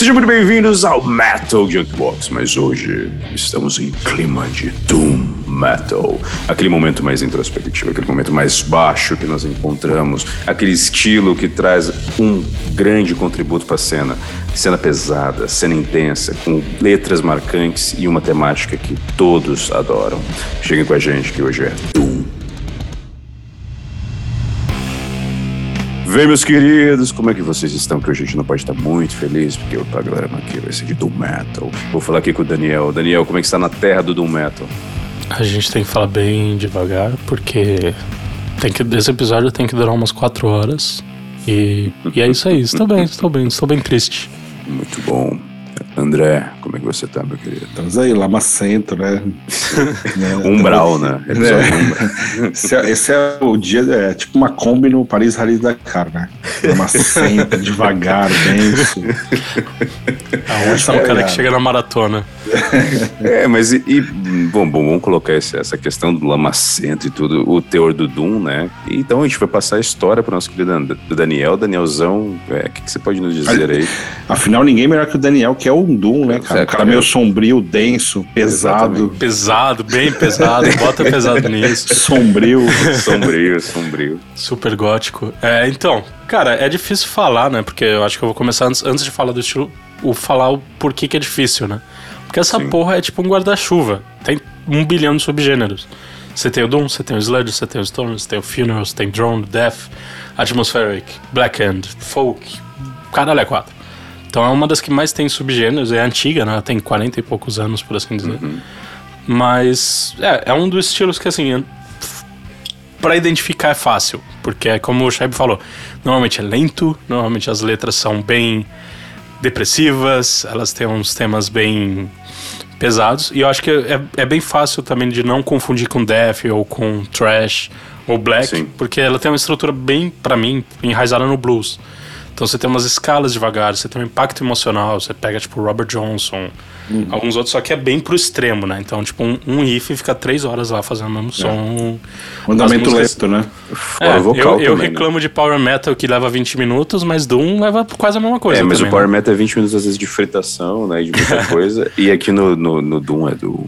Sejam muito bem-vindos ao Metal Junkbox, mas hoje estamos em clima de Doom Metal. Aquele momento mais introspectivo, aquele momento mais baixo que nós encontramos, aquele estilo que traz um grande contributo para a cena. Cena pesada, cena intensa, com letras marcantes e uma temática que todos adoram. Cheguem com a gente que hoje é Doom Vem, meus queridos, como é que vocês estão? Que hoje a gente não pode estar muito feliz, porque o programa aqui vai ser de Doom Metal. Vou falar aqui com o Daniel. Daniel, como é que está na terra do Doom Metal? A gente tem que falar bem devagar, porque tem que, esse episódio tem que durar umas 4 horas. E, e é isso aí, estou bem, estou bem, estou bem triste. Muito bom. André, como é que você tá, meu querido? Estamos aí, lamacento, né? Umbral, né? É. Esse, é, esse, é, o dia, é tipo uma Kombi no Paris Rally Dakar, né? Lamacento, devagar, denso. Aonde é o cara que chega na maratona. É, mas e, e bom, bom, vamos colocar essa, essa questão do lamacento e tudo, o teor do Doom, né? Então a gente vai passar a história para o nosso querido Daniel. Danielzão, é, o que, que, você pode nos dizer aí? Afinal, ninguém melhor que o Daniel, que é o Doom, né, cara? É, um cara meio sombrio, denso, pesado. Exatamente. Pesado, bem pesado, bota pesado nisso. Sombrio. sombrio, sombrio. Super gótico. É, então, cara, é difícil falar, né? Porque eu acho que eu vou começar antes, antes de falar do estilo, o falar o porquê que é difícil, né? Porque essa Sim. porra é tipo um guarda-chuva. Tem um bilhão de subgêneros. Você tem o Doom, você tem o Sludge, você tem o Storm, você tem o Funeral, você tem Drone, Death, Atmospheric, Black End, Folk, caralho é quatro. Então é uma das que mais tem subgêneros, é antiga, né? Ela tem 40 e poucos anos, por assim dizer. Uhum. Mas é, é um dos estilos que, assim, para identificar é fácil, porque é como o Shaib falou, normalmente é lento, normalmente as letras são bem depressivas, elas têm uns temas bem pesados, e eu acho que é, é bem fácil também de não confundir com death ou com trash ou black, Sim. porque ela tem uma estrutura bem, para mim, enraizada no blues. Então você tem umas escalas devagar, você tem um impacto emocional, você pega tipo Robert Johnson, uhum. alguns outros, só que é bem pro extremo, né? Então, tipo, um, um riff fica três horas lá fazendo o mesmo som. É. andamento lento, né? Fora é, vocal eu, eu também, né? reclamo né? de Power Metal que leva 20 minutos, mas Doom leva quase a mesma coisa. É, mas também, o Power né? Metal é 20 minutos às vezes de fritação, né? De muita coisa. e aqui no, no, no, Doom é do.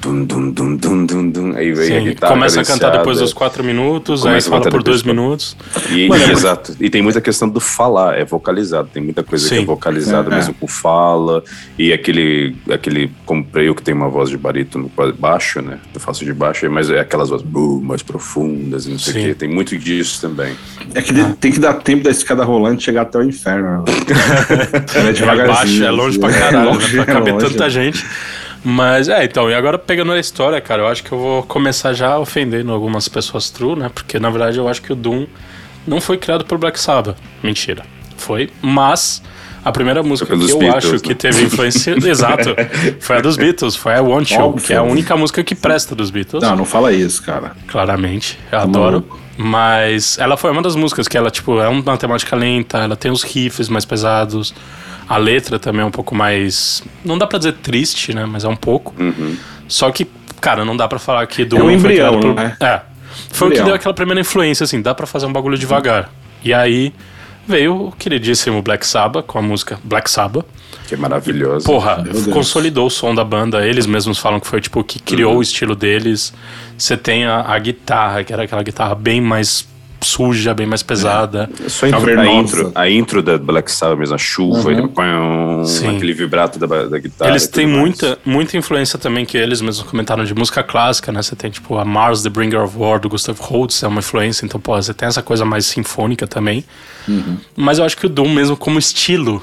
Dum, dum, dum, dum, dum, dum. Aí vem Sim, a guitarra. Começa a cantar depois dos 4 minutos, aí fala por 2 minutos. E, e, exato. E tem muita questão do falar, é vocalizado. Tem muita coisa Sim. que é vocalizada é, mesmo é. com fala. E aquele, aquele comprei o que tem uma voz de barítono baixo, né? Eu faço de baixo, mas é aquelas vozes mais profundas e não sei o quê. Tem muito disso também. É que ah. tem que dar tempo da escada rolante chegar até o inferno. é devagarzinho. É, baixo, é longe pra caralho, é longe, né? Pra caber longe, tanta gente. Mas é, então, e agora pegando a história, cara, eu acho que eu vou começar já ofendendo algumas pessoas true, né? Porque na verdade eu acho que o Doom não foi criado por Black Sabbath. Mentira. Foi, mas a primeira música que eu Beatles, acho né? que teve influência. exato. Foi a dos Beatles, foi a Want You, que é a única música que presta dos Beatles. Não, não fala isso, cara. Claramente, eu tá adoro. Mas ela foi uma das músicas que ela, tipo, é uma temática lenta, ela tem os riffs mais pesados. A letra também é um pouco mais. Não dá pra dizer triste, né? Mas é um pouco. Uhum. Só que, cara, não dá pra falar que do. É um embrião, por... né? É. Foi embrião. o que deu aquela primeira influência, assim, dá pra fazer um bagulho devagar. E aí veio o queridíssimo Black Sabbath com a música Black Sabbath. Que maravilhoso. Porra, consolidou o som da banda. Eles mesmos falam que foi tipo o que criou uhum. o estilo deles. Você tem a, a, guitarra, que era aquela guitarra bem mais suja, bem mais pesada. É. Só intro, a, intro, a intro da Black Sabbath mesmo, a chuva, uhum. aquele vibrato da, da guitarra. Eles têm muita, muita influência também que eles mesmos comentaram de música clássica, né? Você tem tipo a Mars, The Bringer of War, do Gustav Holst, é uma influência, então, pô, você tem essa coisa mais sinfônica também. Uhum. Mas eu acho que o Doom mesmo como estilo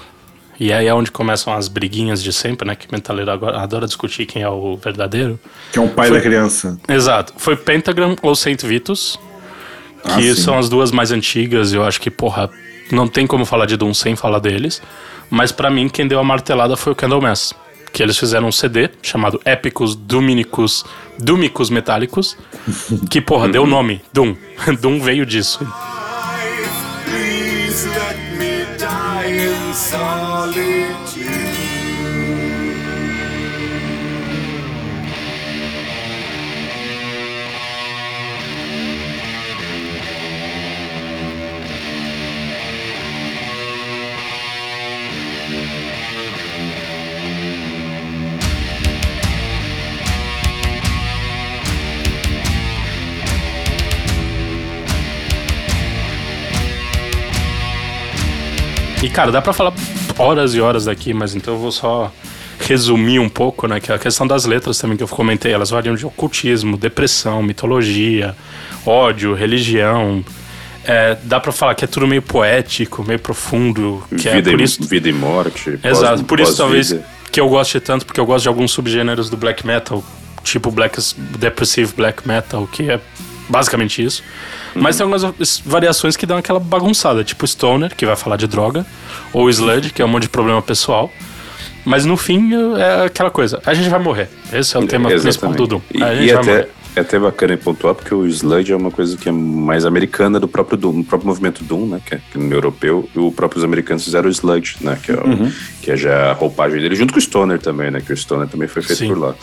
e aí é onde começam as briguinhas de sempre, né? Que o metaleiro agora adora discutir quem é o verdadeiro. Que é um pai Foi... da criança. Exato. Foi Pentagram ou Saint Vitus que ah, são as duas mais antigas. Eu acho que, porra, não tem como falar de Doom sem falar deles. Mas para mim, quem deu a martelada foi o Candlemass. Que eles fizeram um CD chamado Épicos Dominicus Dúmicos Metálicos. Que, porra, deu o nome. Doom. Doom veio disso. Please let me die E, cara, dá pra falar horas e horas daqui, mas então eu vou só resumir um pouco, né? Que é a questão das letras também que eu comentei, elas variam de ocultismo, depressão, mitologia, ódio, religião. É, dá pra falar que é tudo meio poético, meio profundo. Que vida, é por e, isso... vida e morte. Exato, pós- por isso talvez que eu goste tanto, porque eu gosto de alguns subgêneros do black metal, tipo black, depressive black metal, que é basicamente isso. Mas tem algumas variações que dão aquela bagunçada, tipo Stoner, que vai falar de droga, ou Sludge, que é um monte de problema pessoal. Mas no fim é aquela coisa, a gente vai morrer. Esse é o tema principal do Doom. E, A e gente vai até, morrer. é até bacana pontuar, porque o Sludge é uma coisa que é mais americana do próprio Doom, do próprio movimento Doom, né? Que é, que é europeu, e os próprios americanos fizeram o Sludge, né? Que é, o- Uhum. que é já a roupagem dele, junto com o Stoner também, né? Que o Stoner também foi feito Sim. por lá.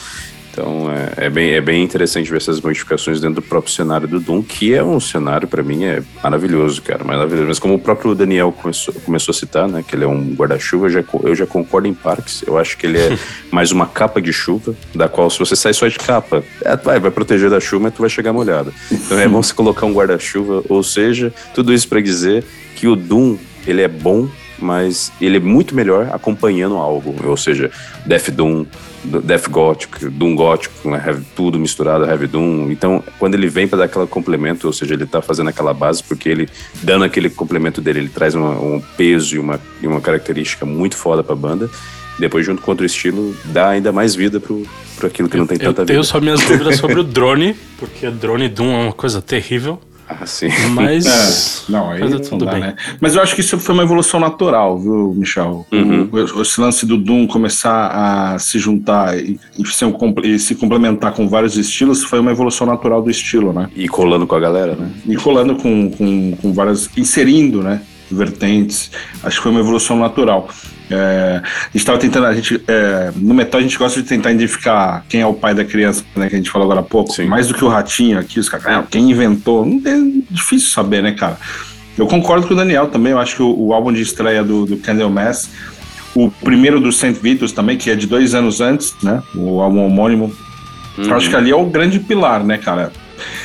Então é, é bem, é bem interessante ver essas modificações dentro do próprio cenário do Doom, que é um cenário, pra mim, é maravilhoso, cara, maravilhoso. Mas como o próprio Daniel começou, começou a citar, né, que ele é um guarda-chuva, eu já, eu já concordo em partes. Eu acho que ele é mais uma capa de chuva, da qual se você sai só de capa, é, vai, vai proteger da chuva, mas tu vai chegar molhado. Então é bom você colocar um guarda-chuva, ou seja, tudo isso pra dizer que o Doom, ele é bom, mas ele é muito melhor acompanhando algo, ou seja, Death Doom, Death Gothic, Doom Gótico, né, tudo misturado, Heavy Doom. Então, quando ele vem para dar aquele complemento, ou seja, ele tá fazendo aquela base, porque ele, dando aquele complemento dele, ele traz uma- um peso e uma, e uma característica muito foda pra banda. Depois, junto com outro estilo, dá ainda mais vida pro, pro aquilo que não tem Eu tanta tenho vida. só minhas dúvidas sobre o drone, porque o drone Doom é uma coisa terrível. Ah, sim. Mas. É, não, aí mas tudo dá, bem. né? Mas eu acho que isso foi uma evolução natural, viu, Michel? O- Uhum. O, esse lance do Doom começar a se juntar e, e comple- e se complementar com vários estilos foi uma evolução natural do estilo, né? E colando com a galera, né? E colando com, com, com várias. inserindo, né? Vertentes. Acho que foi uma evolução natural. É, a gente estava tentando, a gente, é, no metal a gente gosta de tentar identificar quem é o pai da criança, né, que a gente falou agora há pouco. Sim. Mais do que o ratinho aqui, os caras, quem inventou? Não é difícil saber, né, cara? Eu concordo com o Daniel também, eu acho que o, o álbum de estreia do, do Candlemass, o primeiro do Saint Vitus também, que é de dois anos antes, né? O álbum homônimo. Eu acho que ali é o grande pilar, né, cara?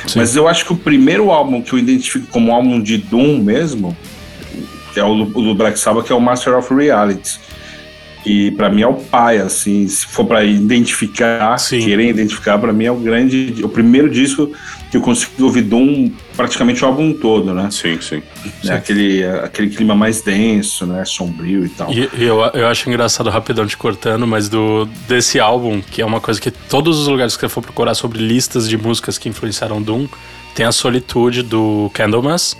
Sim. Mas eu acho que o primeiro álbum que eu identifico como álbum de Doom mesmo é o do, Black Sabbath, que é o Master of Reality. E pra mim é o pai, assim, se for pra identificar, Sim. querer identificar, pra mim é o grande, o primeiro disco que eu consigo ouvir Doom praticamente o álbum todo, né? Sim, sim. É aquele, aquele clima mais denso, né? Sombrio e tal. E, e eu, eu acho engraçado, rapidão te cortando, mas do, desse álbum, que é uma coisa que todos os lugares que você for procurar sobre listas de músicas que influenciaram Doom, tem a Solitude do Candlemas,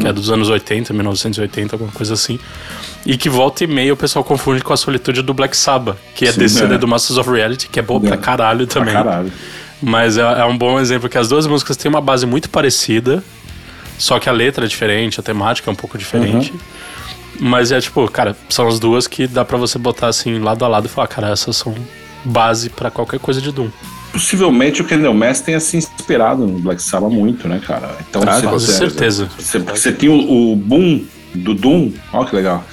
que é dos anos 80, 1980, alguma coisa assim. E que volta e meia o pessoal confunde com a Solitude do Black Sabbath, que é Sim, CD é. do Masters of Reality, que é boa É. pra caralho Pra também. caralho. Mas é, é um bom exemplo que as duas músicas têm uma base muito parecida, só que a letra é diferente, a temática é um pouco diferente. Mas é tipo, cara, são as duas que dá pra você botar assim lado a lado e falar, cara, essas são base pra qualquer coisa de Doom. Possivelmente o Candlemass tenha se inspirado no Black Sabbath muito, né, cara? Então Ah, com você, certeza. você, você tem o, o boom do Doom, olha que legal.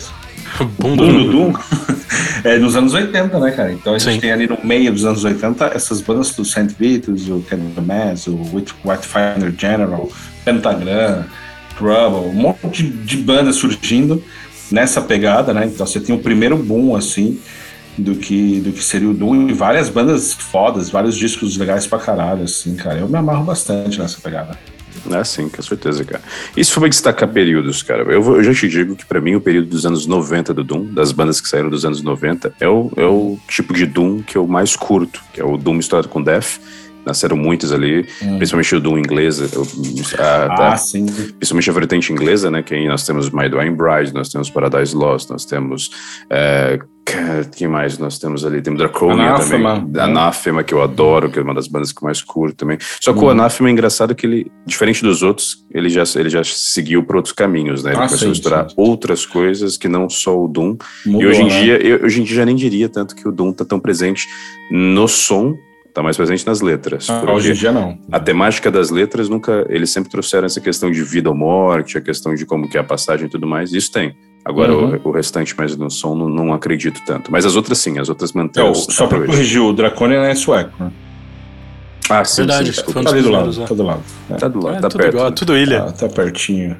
Boom O boom do Doom é nos anos 80, né, cara? Então a gente Sim. tem ali no meio dos anos 80 essas bandas do Saint Vitus, o Candlemass, o White White Finder General, Pentagram, Trouble, um monte de, de bandas surgindo nessa pegada, né? Então você tem o primeiro boom, assim, do que, do que seria o Doom e várias bandas fodas, vários discos legais pra caralho, assim, cara. Eu me amarro bastante nessa pegada. Ah, sim, com certeza, cara. For pra destacar períodos, cara, eu, vou- eu já te digo que pra mim o período dos anos 90 do Doom, das bandas que saíram dos anos 90, é o, é o tipo de Doom que eu mais curto, que é o Doom misturado com Death. Nasceram muitos ali, principalmente o Doom inglês, eu- a- Ah, sim. principalmente a vertente inglesa, né? Que aí nós temos My Dwayne Bride, nós temos Paradise Lost, nós temos. É, ca- quem mais nós temos ali? Temos Draconia Anathema, também. né? Anathema, que eu adoro, que é uma das bandas que eu mais curto também. Só Uhum. que o Anathema é engraçado que ele, diferente dos outros, ele já, ele já seguiu por outros caminhos, né? Ele Ah, começou sim, a misturar sim. outras coisas que não só o Doom. e Mudou, hoje em né? dia, eu, hoje em dia já nem diria tanto que o Doom tá tão presente no som, tá mais presente nas letras. Ah, hoje em dia não. a temática das letras nunca. Eles sempre trouxeram essa questão de vida ou morte, a questão de como que é a passagem e tudo mais. Isso tem. Agora, Uhum. o, o restante mais no som, não, não acredito tanto. Mas as outras sim, as outras mantêm. Os- só hoje. corrigir, o Draconia não é sueco, né? Ah, sim, Verdade, sim, Tá ali do lado, é. tá do lado. É, Tá do lado, É, tá tudo perto. igual, né? tudo ilha. tá, tá pertinho.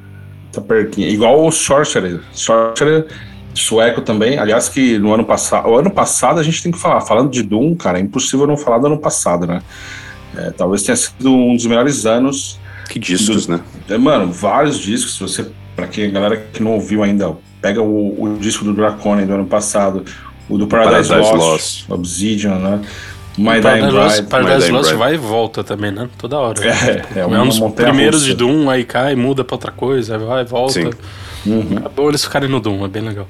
Tá pertinho. Igual o Sorcerer. Sorcerer sueco também. Aliás, que no ano passado. O ano passado a gente tem que falar. Falando de Doom, cara, é impossível não falar do ano passado, né? É, talvez tenha sido um dos melhores anos. Que discos, do, né? É, mano, vários discos. Você, pra quem, galera que não ouviu ainda, pega o, o disco do Draconian do ano passado, o do Paradise, Paradise Lost, Lost, Obsidian, né? My Dying Bride. Paradise Lost vai e volta também, né? Toda hora. É, é, é um dos primeiros de Doom, aí cai, muda pra outra coisa, vai e volta. Sim. Uhum. É bom eles ficarem no Doom, é bem legal.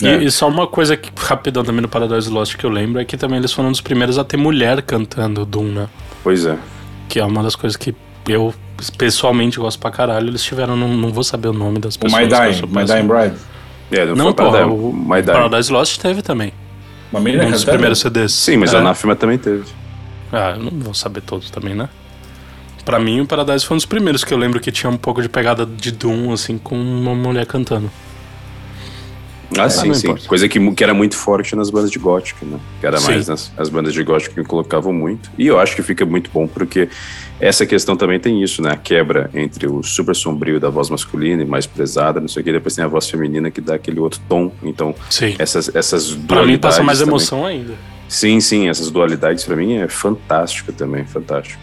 É. E, e, só uma coisa que, rapidão também no Paradise Lost que eu lembro é que também eles foram um dos primeiros a ter mulher cantando Doom, né? Pois é. Que é uma das coisas que eu pessoalmente gosto pra caralho. Eles tiveram, não, não vou saber o nome das pessoas. O My Dying, My Dying Bride. É, não, não porra, o My Dying. Paradise Lost teve também. Uma menina um dos primeiros CDs. Sim, mas é. a Anafima também teve. Ah, eu não vou saber todos também, né? Pra mim, o Paradise foi um dos primeiros que eu lembro que tinha um pouco de pegada de Doom, assim, com uma mulher cantando. Ah, sim, sim. Importa. Coisa que, que era muito forte nas bandas de gótico, né? Que era sim. mais nas as bandas de gótico que colocavam muito. E eu acho que fica muito bom porque essa questão também tem isso, né? A quebra entre o super sombrio da voz masculina e mais pesada, não sei o que, depois tem a voz feminina que dá aquele outro tom. Então, sim. essas, essas dualidades. Pra mim passa mais também. emoção ainda. Sim, sim, essas dualidades para mim é fantástico também, fantástico.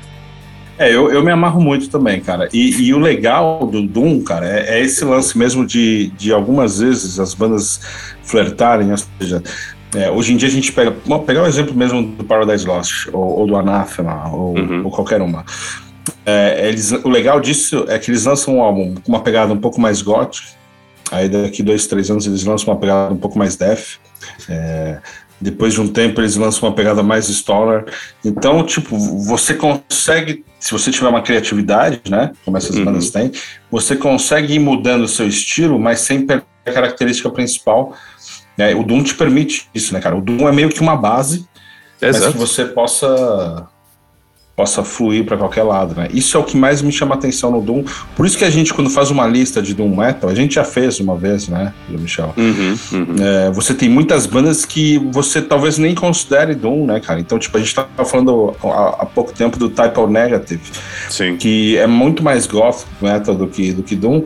É, eu, eu me amarro muito também, cara. E, e o legal do Doom, cara, é, é, esse lance mesmo de, de algumas vezes as bandas flertarem, ou seja, é, hoje em dia a gente pega, vamos pegar o exemplo mesmo do Paradise Lost, ou, ou do Anathema, ou, uhum. ou qualquer uma. É, eles, o legal disso é que eles lançam um álbum com uma pegada um pouco mais gótica, aí daqui dois, três anos eles lançam uma pegada um pouco mais death, é, depois de um tempo eles lançam uma pegada mais stoner. Então, tipo, você consegue, se você tiver uma criatividade, né, como essas uhum. bandas têm, você consegue ir mudando o seu estilo, mas sem perder a característica principal. Né? O Doom te permite isso, né, cara? O Doom é meio que uma base, Exato. mas que você possa possa fluir para qualquer lado, né? Isso é o que mais me chama atenção no Doom. Por isso que a gente, quando faz uma lista de Doom Metal, a gente já fez uma vez, né, Michel? Uhum, uhum. É, você tem muitas bandas que você talvez nem considere Doom, né, cara? Então, tipo, a gente tava falando há, há pouco tempo do Type O Negative, Sim. que é muito mais goth metal do que, do que Doom,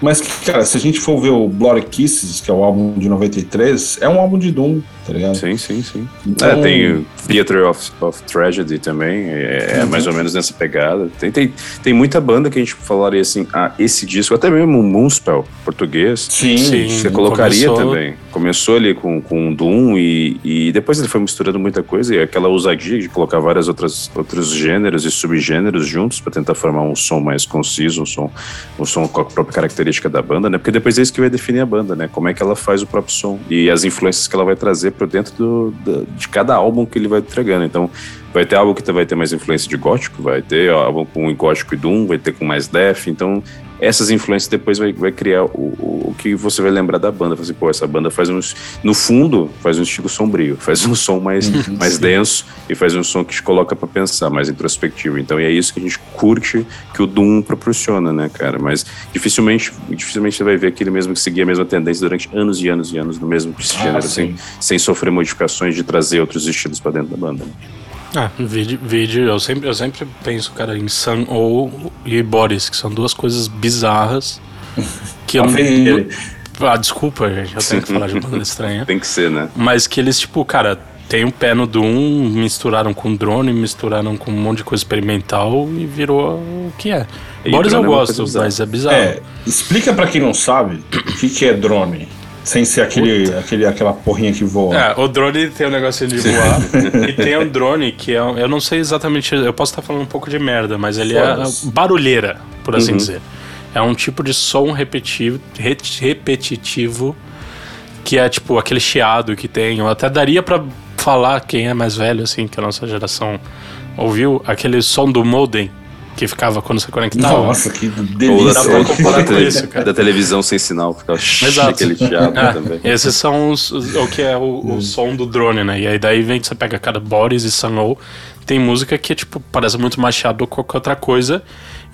mas, cara, se a gente for ver o Bloody Kisses, que é o álbum de 93, é um álbum de Doom, tá ligado? Sim, sim, sim. Então... É, tem Theater of, of Tragedy também, é, é uhum. mais ou menos nessa pegada. Tem, tem, tem muita banda que a gente falaria assim, ah, esse disco, até mesmo o Moonspell, português, sim, sim você colocaria começou... também. Começou ali com, com Doom e, e depois ele foi misturando muita coisa e aquela ousadia de colocar várias outras outros gêneros e subgêneros juntos para tentar formar um som mais conciso, um som, um som com a própria característica da banda, né? Porque depois é isso que vai definir a banda, né? Como é que ela faz o próprio som e as influências que ela vai trazer para dentro do, do, de cada álbum que ele vai entregando. Então, vai ter álbum que vai ter mais influência de gótico, vai ter álbum com gótico e doom, vai ter com mais death. Então, essas influências depois vai, vai criar o, o, o que você vai lembrar da banda. Assim, pô, essa banda faz um. No fundo, faz um estilo sombrio, faz um som mais, uhum, mais denso e faz um som que te coloca para pensar, mais introspectivo. Então, é isso que a gente curte que o Doom proporciona, né, cara? Mas dificilmente, dificilmente você vai ver aquele mesmo que seguia a mesma tendência durante anos e anos e anos no mesmo ah, gênero, sem, sem sofrer modificações de trazer outros estilos para dentro da banda. Ah, vídeo, vídeo eu, sempre, eu sempre penso, cara, em Sun ou e Boris, que são duas coisas bizarras que eu não. Ah, desculpa, gente, eu tenho que falar de banda estranha. Tem que ser, né? Mas que eles, tipo, cara, tem um pé no Doom, misturaram com drone, misturaram com um monte de coisa experimental e virou o que é. E Boris eu é gosto, mas é bizarro. É, explica para quem não sabe o que, que é drone. Sem ser aquele, aquele, aquela porrinha que voa. É, o drone tem o um negócio de voar. e tem um drone que é. Eu não sei exatamente. Eu posso estar falando um pouco de merda, mas ele é barulheira, por assim uhum. dizer. É um tipo de som repetitivo, repetitivo que é tipo aquele chiado que tem. Eu até daria para falar quem é mais velho, assim, que a nossa geração ouviu, aquele som do modem que ficava quando você conectava. Nossa, que delícia. Ou da, da, isso, da televisão sem sinal, ficava Exato. aquele chiado é, também. Esses são os, o que é o, o hum. som do drone, né? E aí daí vem, você pega cada Boris e Sunlow, tem música que, tipo, parece muito mais chiado do que qualquer outra coisa,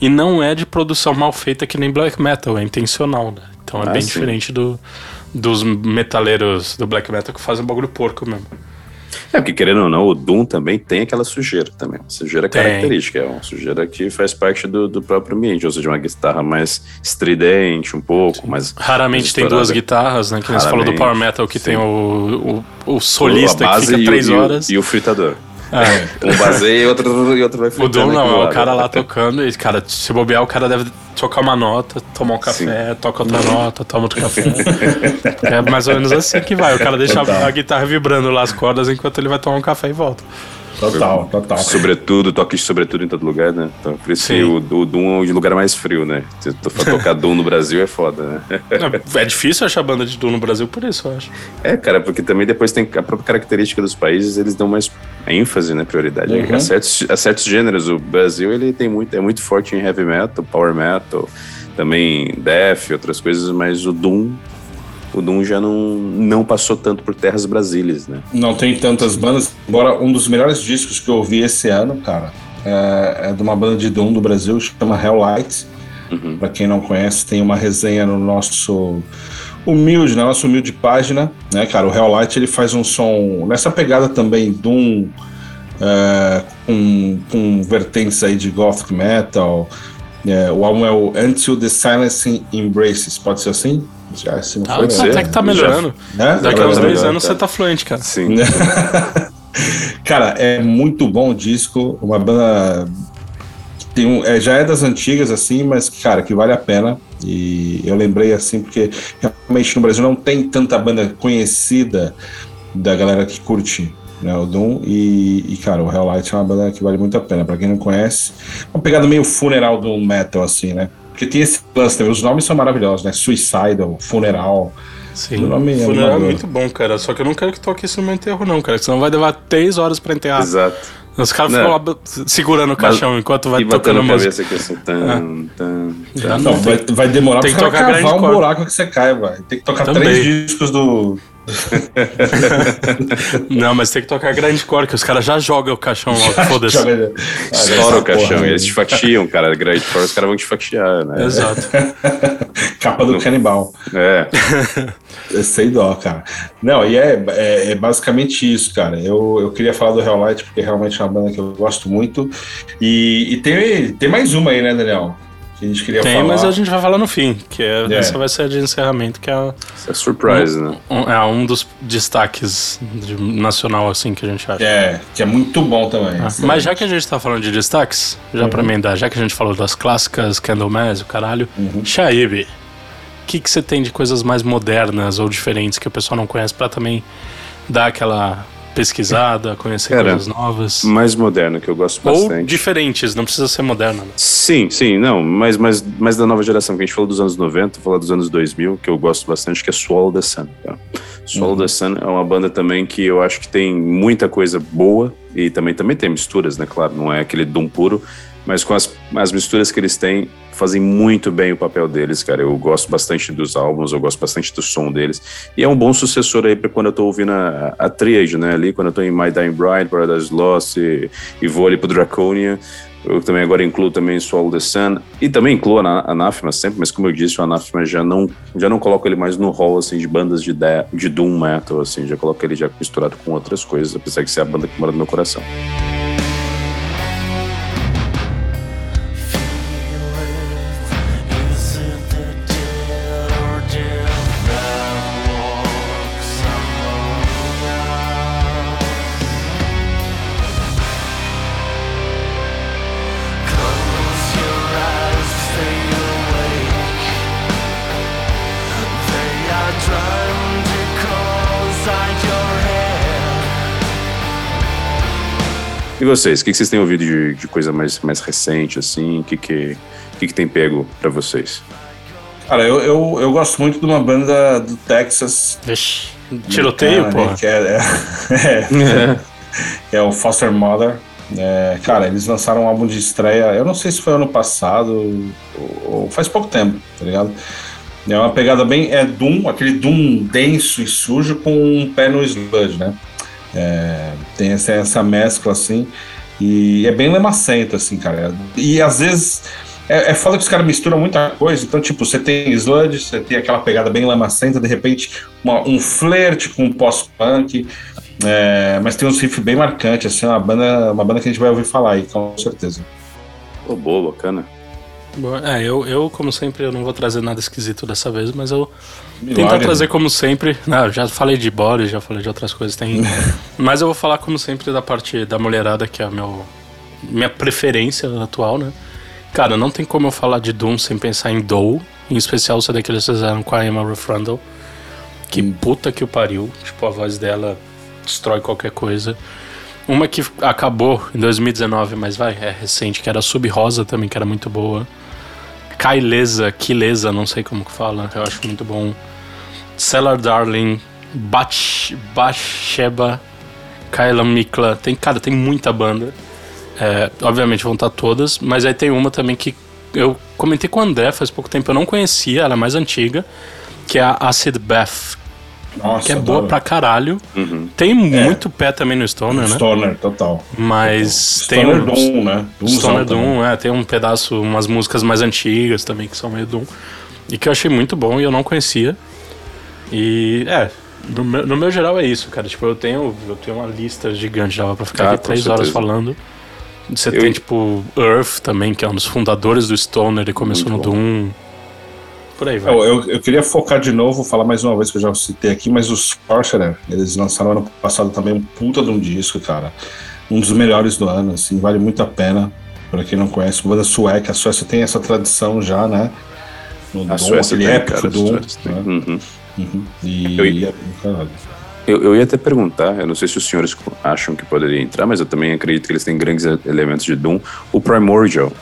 e não é de produção mal feita que nem black metal, é intencional, né? Então é ah, bem sim. diferente do, dos metaleiros do black metal que fazem um bagulho porco mesmo. É, porque querendo ou não, o Doom também tem aquela sujeira também. Uma sujeira Tem. característica, é uma sujeira que faz parte do, do próprio ambiente, ou seja, uma guitarra mais estridente um pouco, mais. Raramente tem duas guitarras, né? Que nem você falou do Power Metal, que sim. tem o, o, o solista a que fica e o- três e o- horas. E o fritador. É. Um baseia e outro, e outro vai O. Dom não, é o cara lá tocando e, cara, se bobear, o cara deve tocar uma nota, tomar um café, toca outra nota, toma outro café. é mais ou menos assim que vai. O cara deixa Total. a guitarra vibrando lá as cordas enquanto ele vai tomar um café e volta. Total, total. Sobretudo, toque de sobretudo em todo lugar, né? Então, por isso que o, o Doom é o lugar mais frio, né? Se tu for tocar Doom no Brasil é foda, né? É difícil achar banda de Doom no Brasil por isso, eu acho. É, cara, porque também depois tem a própria característica dos países, eles dão mais ênfase, né, prioridade Uhum. a, certos, a certos gêneros. O Brasil, ele tem muito, é muito forte em heavy metal, power metal, também death, outras coisas, mas o Doom, o Doom já não, não passou tanto por terras brasileiras, né? Não tem tantas bandas, embora um dos melhores discos que eu ouvi esse ano, cara, é, é de uma banda de Doom do Brasil, chama Helllight. Uhum. Pra quem não conhece, tem uma resenha no nosso humilde, na nossa humilde página, né, cara? O Helllight ele faz um som nessa pegada também Doom, é, com, com vertentes aí de gothic metal. É, o álbum é o Until the Silence Embraces, pode ser assim? Já, se não Ah, for, ser. até que tá Já- melhorando. né? Daqui a uns melhorando, 10 tá. anos você tá fluente, cara. Sim. Cara, é muito bom o disco. Uma banda que tem um, é, já é das antigas, assim, mas, cara, que vale a pena. E eu lembrei, assim, porque realmente no Brasil não tem tanta banda conhecida da galera que curte né, o Doom. E, e, cara, o Helllight é uma banda que vale muito a pena. Pra quem não conhece, uma pegada meio funeral do metal, assim, né? Porque tem esse lance também. Os nomes são maravilhosos, né? Suicidal, Funeral. Sim. O nome é Funeral é muito bom, cara. Só que eu não quero que toque isso no meu enterro, não, cara. Senão vai levar 3 horas pra enterrar. Exato. Os caras Não. ficam lá segurando o caixão enquanto vai e tocando a música. cabeça aqui assim, tan, tan, Já tan. Não, vai, vai demorar Tem pra que tocar cavar um buraco que você cai, vai. Tem que tocar Também. três discos do. Não, mas tem que tocar grande cor, que os caras já jogam o caixão logo, foda-se. Estoura o caixão, porra, e eles te fatiam, cara. Grande fora, os caras vão te fatiar, né? Exato. Capa do canibal. É. É Sem dó, cara. Não, e é, é, é basicamente isso, cara. Eu, eu queria falar do Helllight, porque realmente é uma banda que eu gosto muito. E, e tem, tem mais uma aí, né, Daniel? Que a gente queria Tem, falar. mas a gente vai falar no fim, que é, É. essa vai ser a de encerramento, que é, Isso é surprise, né? um, é um dos destaques de- nacional, assim, que a gente acha. É, que é muito bom também. Ah, Excelente. Mas já que a gente tá falando de destaques, já Uhum. pra emendar, já que a gente falou das clássicas, Candlemass, o caralho, Uhum. Shaib, o que, que você tem de coisas mais modernas ou diferentes que o pessoal não conhece pra também dar aquela pesquisada, conhecer Cara, coisas novas? Mais moderno, que eu gosto Ou bastante. diferentes, não precisa ser moderna. Né? Sim, sim, não, mas, mas, mas da nova geração, que a gente falou dos anos 90, falar dos anos 2000, que eu gosto bastante, que é Swallow the Sun. Tá? Swallow the Sun é uma banda também que eu acho que tem muita coisa boa e também, também tem misturas, né? Claro, não é aquele Doom puro, mas com as, as misturas que eles têm, fazem muito bem o papel deles, cara. Eu gosto bastante dos álbuns, eu gosto bastante do som deles. E é um bom sucessor aí para quando eu tô ouvindo a, a né? Ali, quando eu tô em My Dying Bride, Paradise Lost e, e vou ali pro Draconia. Eu também agora incluo também Swallow the Sun e também incluo a Ana- Anathema sempre, mas como eu disse, o Anathema já não, já não coloco ele mais no hall assim, de bandas de, de, de Doom Metal, assim, já coloco ele já misturado com outras coisas, apesar de ser a banda que mora no meu coração. Vocês, o que, que vocês têm ouvido de, de coisa mais, mais recente, assim? O que, que, que, que tem pego pra vocês? Cara, eu, eu, eu gosto muito de uma banda do Texas. Vixe, tiroteio, né, porra. Que é, é, é o Foster Mother. É, cara, eles lançaram um álbum de estreia, eu não sei se foi ano passado ou, ou faz pouco tempo, tá ligado? É uma pegada bem. É Doom, aquele Doom denso e sujo com um pé no sludge, né? É, tem essa, essa mescla assim. E é bem lemacento, assim, cara. E às vezes. É, é foda que os caras misturam muita coisa. Então, tipo, você tem sludge, você tem aquela pegada bem lamacenta, de repente, uma- um flerte com pós-punk. É, mas tem uns riffs bem marcantes, assim, uma banda, uma banda que a gente vai ouvir falar aí, com certeza. Pô, boa, bacana. É, eu, eu, como sempre, eu não vou trazer nada esquisito dessa vez, mas eu tentar Milagre. trazer como sempre. Não, já falei de Boris, já falei de outras coisas, tem. mas eu vou falar como sempre da parte da mulherada, que é a meu, minha preferência atual, né? Cara, não tem como eu falar de Doom sem pensar em Doe, em especial o CD que eles fizeram com a Emma Refrandle. Que puta que o pariu. Tipo, a voz dela destrói qualquer coisa. Uma que acabou em 2019, mas vai, é recente, que era Sub Rosa também, que era muito boa. Kaileza, Kileza, não sei como que fala, eu acho muito bom. Cellar Darling, Bach, Bacheba, Mikla, tem, cara, tem muita banda. É, obviamente vão estar todas, mas aí tem uma também que eu comentei com o André faz pouco tempo, eu não conhecia, ela é mais antiga, que é a Acid Bath, Nossa, que é boa pra caralho. Uhum. Tem muito pé também no Stoner, né? Stoner, total. Mas tem Stoner um Doom, né? Stoner também. Doom, é, tem um pedaço, umas músicas mais antigas também que são meio Doom. E que eu achei muito bom e eu não conhecia. E é, no meu, no meu geral é isso, cara. Tipo, eu tenho, eu tenho uma lista gigante, dava pra ficar Ah, aqui três horas certeza. falando. Você Eu- tem, tipo, Earth também, que é um dos fundadores do Stoner, ele começou Muito no Doom. Por aí vai. Eu, eu, eu queria focar de novo, falar mais uma vez que eu já citei aqui, mas os Sorcerer, eles lançaram ano passado também um puta de um disco, cara. Um dos melhores do ano, assim, vale muito a pena. Pra quem não conhece, banda sueca. A Suécia tem essa tradição já, né? No A Doom, Suécia tem, épico cara. tem. né? Uhum. Uhum. E, Eu- e é- caralho. Eu, eu ia até perguntar, eu não sei se os senhores acham que poderia entrar, mas eu também acredito que eles têm grandes elementos de Doom. O Primordial,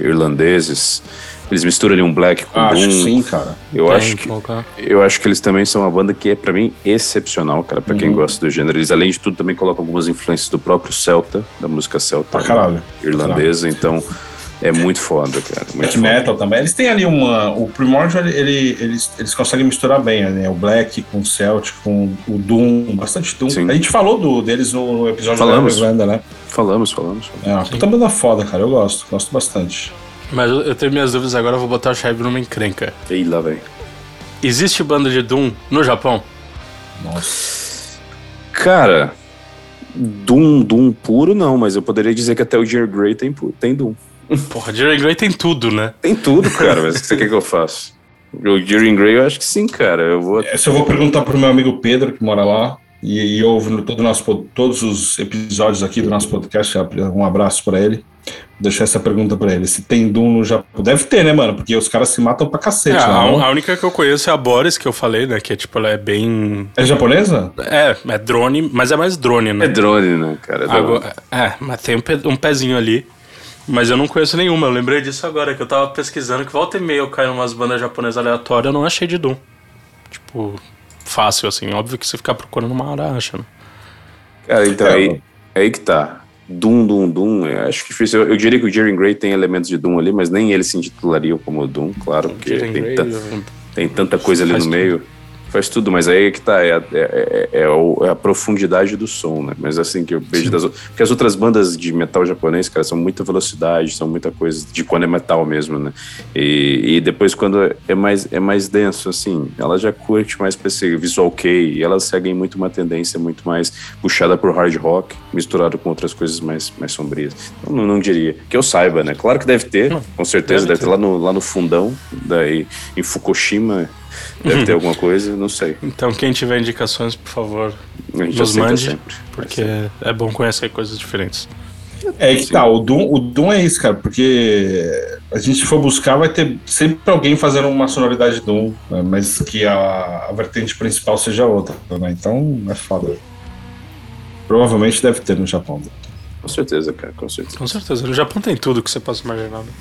irlandeses, eles misturam ali um black com Ah, Doom. acho que sim, cara. Eu Tem acho que colocar. eu acho que eles também são uma banda que é pra mim excepcional, cara, Pra Uhum. quem gosta do gênero. Eles além de tudo também colocam algumas influências do próprio celta, da música celta caralho. irlandesa, então é muito foda, cara. Muito Black foda. metal também. Eles têm ali uma. O Primordial, ele, eles, eles conseguem misturar bem, né? O Black com o Celtic, com o Doom, bastante Doom. Sim. A gente falou do, deles no, no episódio Falamos. da Irlanda, né? Falamos, falamos. É uma puta banda foda, cara. Eu gosto, gosto bastante. Mas eu, eu tenho minhas dúvidas agora, eu vou botar o Shaibu numa encrenca. E lá, velho. Existe banda de Doom no Japão? Nossa. Cara, Doom, Doom puro não, mas eu poderia dizer que até o Dear Grey tem, tem Doom. Porra, Jerry Grey tem tudo, né? Tem tudo, cara, mas o que você quer que eu faça? O Dear Grey eu acho que sim, cara. Eu vou. Essa eu vou perguntar pro meu amigo Pedro, que mora lá. E, e ouve no todo nosso, todos os episódios aqui do nosso podcast. Um abraço pra ele. Deixar essa pergunta pra ele. Se tem Doom no Japão. Deve ter, né, mano? Porque os caras se matam pra cacete. É, a, não? a única que eu conheço é a Boris, que eu falei, né? Que é tipo, ela é bem. É japonesa? É, é drone, mas é mais drone, né? É drone, né, cara? É drone. Agora- é, mas tem um, pe- um pezinho ali. Mas eu não conheço nenhuma. Eu lembrei disso agora, que eu tava pesquisando que volta e meia eu caio em umas bandas japonesas aleatórias, eu não achei de Doom. Tipo, fácil, assim. Óbvio que você ficar procurando uma hora, acha, né? Cara, então É, aí, aí que tá. Doom, Doom, Doom. Eu acho difícil. Eu, eu diria que o Jerry Grey tem elementos de Doom ali, mas nem ele se intitularia como Doom, claro, porque tem, Grey, tem tanta coisa ali no meio. Faz tudo, mas aí é que tá, é, a- é, é- é é a profundidade do som, né? Mas assim, que eu vejo das outras. Porque as outras bandas de metal japonês, cara, são muita velocidade, são muita coisa de quando é metal mesmo, né? E, e depois, quando é mais, é mais denso, assim, ela já curte mais pra esse visual kei, e elas seguem muito uma tendência muito mais puxada por hard rock, misturado com outras coisas mais, mais sombrias. Então, não, não diria. Que eu saiba, né? Claro que deve ter, com certeza, deve deve ter lá no, lá no fundão, daí em Fukushima. Deve ter alguma coisa, não sei. Então, quem tiver indicações, por favor, nos mande. sempre. Porque é bom conhecer coisas diferentes. É que tá, o Doom, o Doom é isso, cara, porque a gente for buscar, vai ter sempre alguém fazendo uma sonoridade Doom, né, mas que a, a vertente principal seja outra, né? Então é foda. Provavelmente deve ter no Japão. Com certeza, cara, com certeza. Com certeza. No Japão tem tudo que você possa imaginar. né?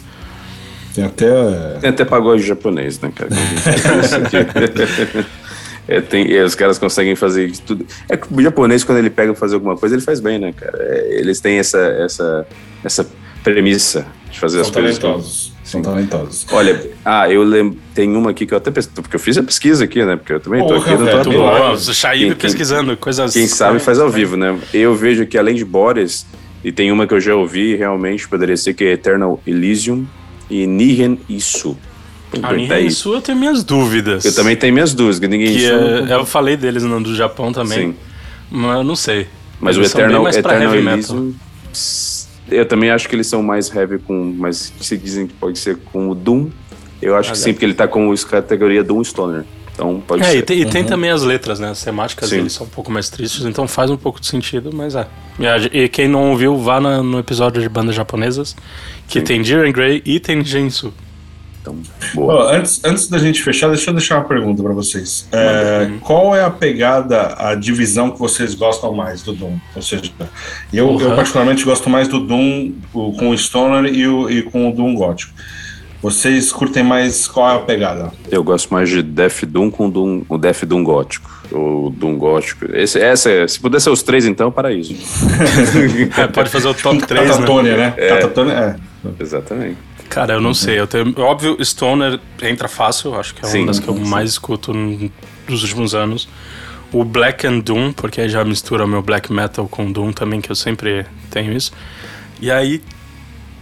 Tem até. Tem até pagode japonês, né, cara? aqui. É, tem, é, os caras conseguem fazer isso tudo. É que o japonês, quando ele pega pra fazer alguma coisa, ele faz bem, né, cara? É, eles têm essa, essa, essa premissa de fazer as São coisas. talentosos. São talentosos. Olha, ah, eu lembro. Tem uma aqui que eu até pesquisei, porque eu fiz a pesquisa aqui, né? Porque eu também tô Porra, aqui, não tô velho, Tudo toa. Milagre. bom. Quem- pesquisando coisas. Quem sabe faz ao vivo, né? Eu vejo que além de Boris, e tem uma que eu já ouvi, realmente poderia ser que é Eternal Elysium e Nihen Isu. A minha aí. isso eu tenho minhas dúvidas. Eu também tenho minhas dúvidas, Que Isu- é, eu falei deles no do Japão também. Sim. Mas eu não sei. Mas Eles o Eternal, Eternal Elysium, eu também acho que eles são mais heavy com, mas se dizem que pode ser com o Doom. Eu acho que sim, porque ele tá com a categoria Doom Stoner. Então pode É, ser. e, tem, e tem também as letras, né? As temáticas Sim. deles são um pouco mais tristes, então faz um pouco de sentido, mas é. E, E quem não ouviu, vá na- no episódio de bandas japonesas, que Sim. tem Jiren Grey e tem Gensu. Então, boa. Antes, antes da gente fechar, deixa eu deixar uma pergunta pra vocês. É, qual é a pegada, a divisão que vocês gostam mais do Doom? Ou seja, eu, eu Uhum. particularmente gosto mais do Doom o- com o Stoner e, o, e com o Doom gótico. Vocês curtem mais qual é a pegada? Eu gosto mais de Death Doom com Doom, o Death Doom gótico. O Doom gótico. Esse, essa é, se puder ser os três, então, paraíso. É, pode fazer o top 3, né? Catatônia, né? Catatônia, é. Exatamente. Cara, eu não sei. Eu tenho, óbvio, Stoner entra fácil, acho que é Sim. uma das que eu mais escuto nos últimos anos. O Black and Doom, porque aí já mistura o meu black metal com Doom também, que eu sempre tenho isso. E aí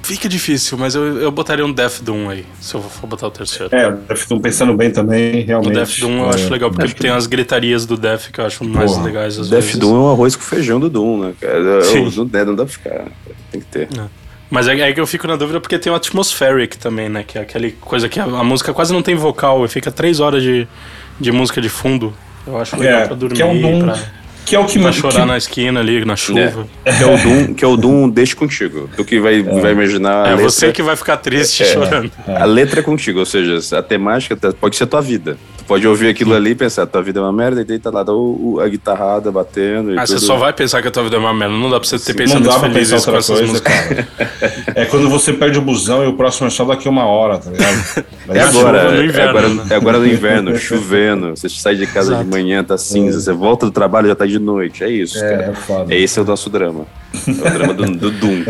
fica difícil, mas eu, eu botaria um Death Doom aí, se eu for botar o terceiro. É, eu fico pensando bem também, O realmente. Death Doom eu É, acho legal, porque acho que- tem as gritarias do Death que eu acho mais Porra, legais às Death vezes. Doom é um arroz com feijão do Doom, né? cara? Sim. Eu- Não, dá- não dá pra ficar. Tem que ter. Mas é, é que eu fico na dúvida porque tem o Atmospheric também, né? Que é aquele coisa que a, a música quase não tem vocal e fica três horas de, de música de fundo. Eu acho legal É, pra dormir, que é um Doom pra, Que é o que mais. chorar na esquina ali, na chuva. Que é o Doom, que é o Doom deixa contigo. Tu que vai, vai imaginar a É, letra. você que vai ficar triste chorando. A letra é contigo, ou seja, a temática tá- pode ser a tua vida. Pode ouvir aquilo ali e pensar, tua vida é uma merda, e tá lá o, o- a guitarrada batendo e Ah, você tudo. só vai pensar que a tua vida é uma merda. Não dá pra você ter Não pensamentos dá pra pensar com outra essas coisa, músicas. cara. É quando você perde o busão e o próximo é só daqui a uma hora, tá ligado? Mas É agora, é inverno, agora, né? é agora no inverno, chovendo, você sai de casa Exato. de manhã, tá cinza, você volta do trabalho, já tá de noite, é isso, É, cara. é foda. É esse é o nosso drama. É o drama do, do Doom.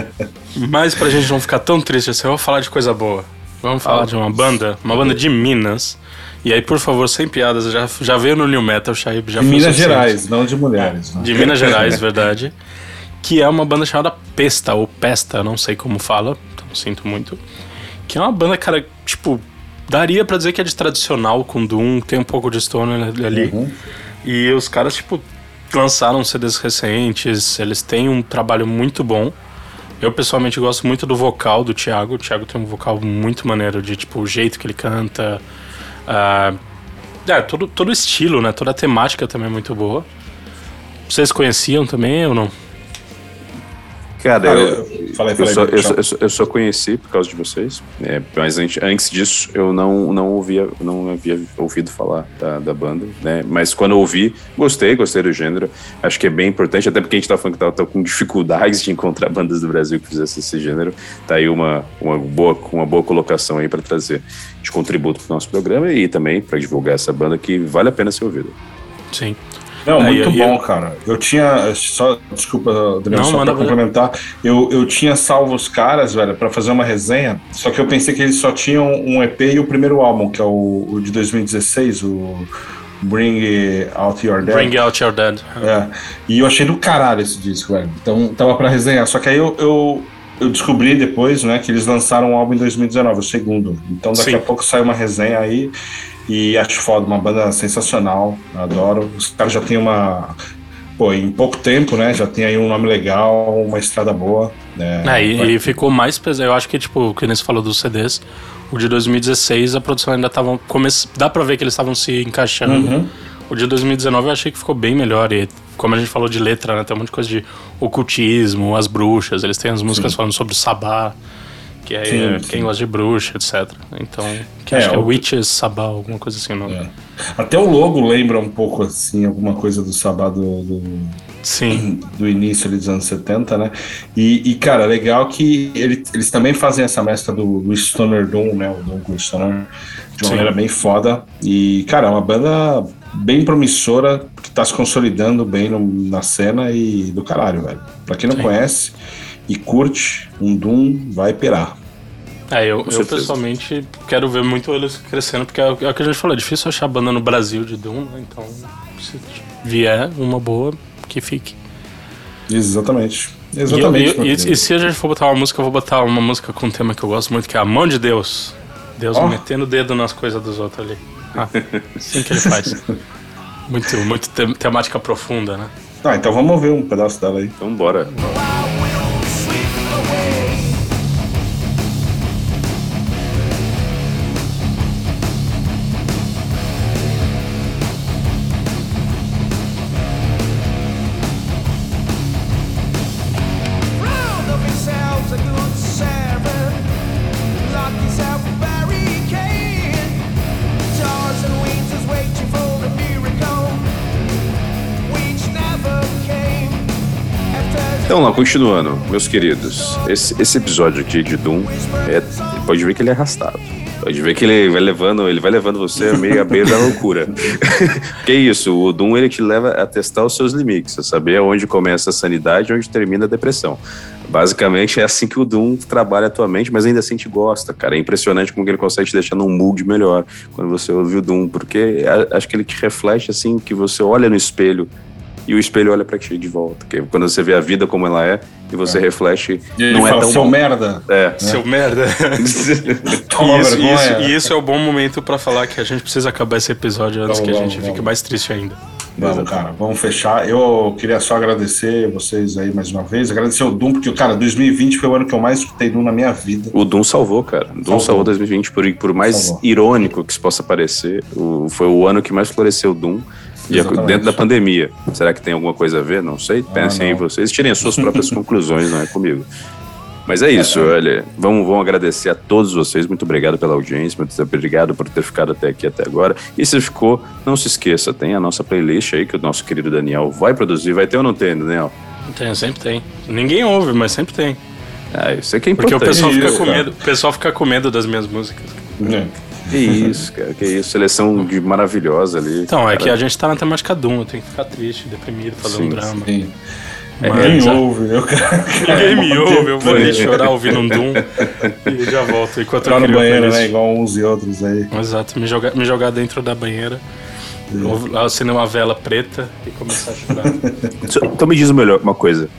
Mas pra gente não ficar tão triste assim, eu vou falar de coisa boa. Vamos falar de uma banda, uma banda de Minas. E aí, por favor, sem piadas, já, já veio no New Metal, Shaib, já De Minas. Gerais, não de mulheres. né? De Minas Gerais, verdade. Que é uma banda chamada Pesta, ou Pesta, não sei como fala, então sinto muito. Que é uma banda, cara, tipo, daria pra dizer que é de tradicional com Doom, tem um pouco de Stoner ali. E os caras, tipo, lançaram CDs recentes, eles têm um trabalho muito bom. Eu pessoalmente gosto muito do vocal do Thiago. O Thiago tem um vocal muito maneiro de tipo o jeito que ele canta. Ah, é, todo, todo estilo, né? Toda a temática também é muito boa. Vocês conheciam também ou não? Cara, Cara, eu, eu- falei, eu, falei, só, eu, só, eu, só, eu só conheci por causa de vocês, é, mas antes, antes disso eu não, não, ouvia, não havia ouvido falar da, da banda, né? Mas quando eu ouvi, gostei, gostei do gênero. Acho que é bem importante, até porque a gente tá falando que tá, tá com dificuldades de encontrar bandas do Brasil que fizessem esse gênero. Tá aí uma, uma, boa, uma boa colocação aí para trazer de contributo pro nosso programa e também para divulgar essa banda que vale a pena ser ouvida. Sim. Não, Aí, muito bom, eu- cara. Eu tinha. Só, desculpa, Daniel, Não, só pra complementar. Eu, eu tinha salvo os caras, velho, pra fazer uma resenha. Só que eu pensei que eles só tinham um EP e o primeiro álbum, que é o, o de 2016, o Bring Out Your Dead. Bring Out Your Dead. É. E eu achei do caralho esse disco, velho. Então tava pra resenhar. Só que aí eu, eu, eu descobri depois, né, que eles lançaram um álbum em 2019, o segundo. Então daqui Sim. a pouco sai uma resenha aí. E acho foda, uma banda sensacional. Adoro. Os caras já têm uma. Pô, em pouco tempo, né? Já tem aí um nome legal, uma estrada boa. Né? É, e, e ficou mais pesado. Eu acho que, tipo, que nem você falou dos CDs, o de 2016 a produção ainda tava. Come... Dá pra ver que eles estavam se encaixando. Uhum. O de 2019 eu achei que ficou bem melhor. E como a gente falou de letra, né? Tem um monte de coisa de ocultismo, as bruxas. Eles têm as músicas falando sobre sabá, que é Sim, é, sim. quem gosta de bruxa, etc. Então, que É, acho que é o- Witches Sabá, alguma coisa assim o nome. É. Até o logo lembra um pouco assim, alguma coisa do Sabá do- do, Sim. do início ali dos anos 70, né? E, e, cara, legal que ele- eles também fazem essa mescla do, do Stoner Doom, né? O Doom com o Stoner de uma Sim. maneira bem foda. E, cara, é uma banda bem promissora que tá se consolidando bem no- na cena e do caralho, velho. Pra quem não Sim. conhece e curte um Doom, vai pirar. É, eu, eu pessoalmente quero ver muito eles crescendo, porque é o é o que a gente falou, é difícil achar banda no Brasil de Doom, né? Então, se vier uma boa, que fique. Exatamente. E, eu- Exatamente. e- meu e- e se a gente for botar uma música, eu vou botar uma música com um tema que eu gosto muito, que é A Mão de Deus. Deus Ó. metendo o dedo nas coisas dos outros ali. Ah, assim que ele faz. Muito, muito te- temática profunda, né? Ah, então vamos ouvir um pedaço dela aí. Então bora. Round Então lá, continuando, meus queridos. Esse, esse episódio aqui de Doom, é, pode ver que ele é arrastado. Pode ver que ele vai levando, ele vai levando você meio à beira da loucura. que isso, o Doom ele te leva a testar os seus limites, a saber onde começa a sanidade e onde termina a depressão. Basicamente é assim que o Doom trabalha atualmente, mas ainda assim te gosta, cara. É impressionante como ele consegue te deixar num mood melhor quando você ouve o Doom, porque acho que ele te reflete assim, que você olha no espelho e o espelho olha pra ti de volta. Que é quando você vê a vida como ela é e você reflete, E ele não é fala, tão seu bom. merda. É. Seu merda. Toma isso, vergonha. isso- e isso é o bom momento pra falar que a gente precisa acabar esse episódio antes Vamos, que a gente vamos, fique vamos. mais triste ainda. Vamos, cara, vamos fechar. Eu queria só agradecer vocês aí mais uma vez. Agradecer o Doom, porque, cara, 2020 foi o ano que eu mais escutei Doom na minha vida. O Doom salvou, cara. O Doom Salvou. salvou 2020, por, por mais Salvou. irônico que isso possa parecer. O, foi o ano que mais floresceu o Doom. Exatamente. dentro da pandemia. Será que tem alguma coisa a ver? Não sei. Pensem não. em vocês. Tirem as suas próprias conclusões, não é comigo. Mas é isso, olha. Vamos, vamos agradecer a todos vocês. Muito obrigado pela audiência. Muito obrigado por ter ficado até aqui até agora. E se ficou, não se esqueça, tem a nossa playlist aí que o nosso querido Daniel vai produzir. Vai ter ou não tem, Daniel? Tem, sempre tem. Ninguém ouve, mas sempre tem. Ah, isso é Porque importante. o pessoal fica com medo. O pessoal fica com medo das minhas músicas. É. Que isso, cara, que isso. Seleção de maravilhosa ali. Então, é cara. que a gente tá na temática Doom, eu tenho que ficar triste, deprimido, fazer Sim, um drama. Sim. Mas Ninguém já- ouve, eu cara. Ninguém me ouve, eu vou ali chorar ouvindo um Doom e já volto. Enquanto Lá eu no banheiro, né? Igual uns e outros aí. Exato, me jogar, me jogar dentro da banheira, ou- acender uma vela preta e começar a chorar. Então me diz o melhor, uma coisa.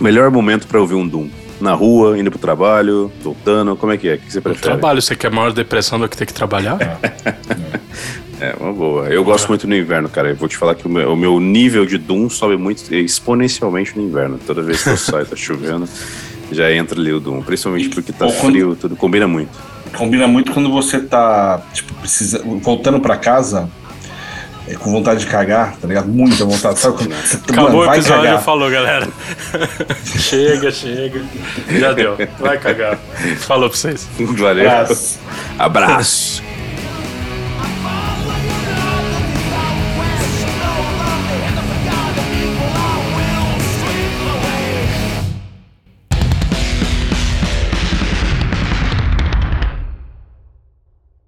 Melhor momento pra ouvir um Doom? Na rua, indo pro trabalho, voltando, como é que é? O que você prefere? Trabalho, você quer maior depressão do que ter que trabalhar? É, uma boa. Eu gosto muito no inverno, cara. Eu vou te falar que o meu, o meu nível de Doom sobe muito exponencialmente no inverno. Toda vez que eu saio, tá chovendo, já entra ali o Doom. Principalmente porque tá Ou quando- frio, tudo combina muito. Combina muito quando você tá, tipo, precisa, voltando pra casa é, com vontade de cagar, tá ligado? Muita vontade. Sabe quando você Acabou mano, o vai episódio, cagar. falou, galera. chega, chega. Já deu. Vai cagar. Falou pra vocês. Valeu. Abraço. Abraço.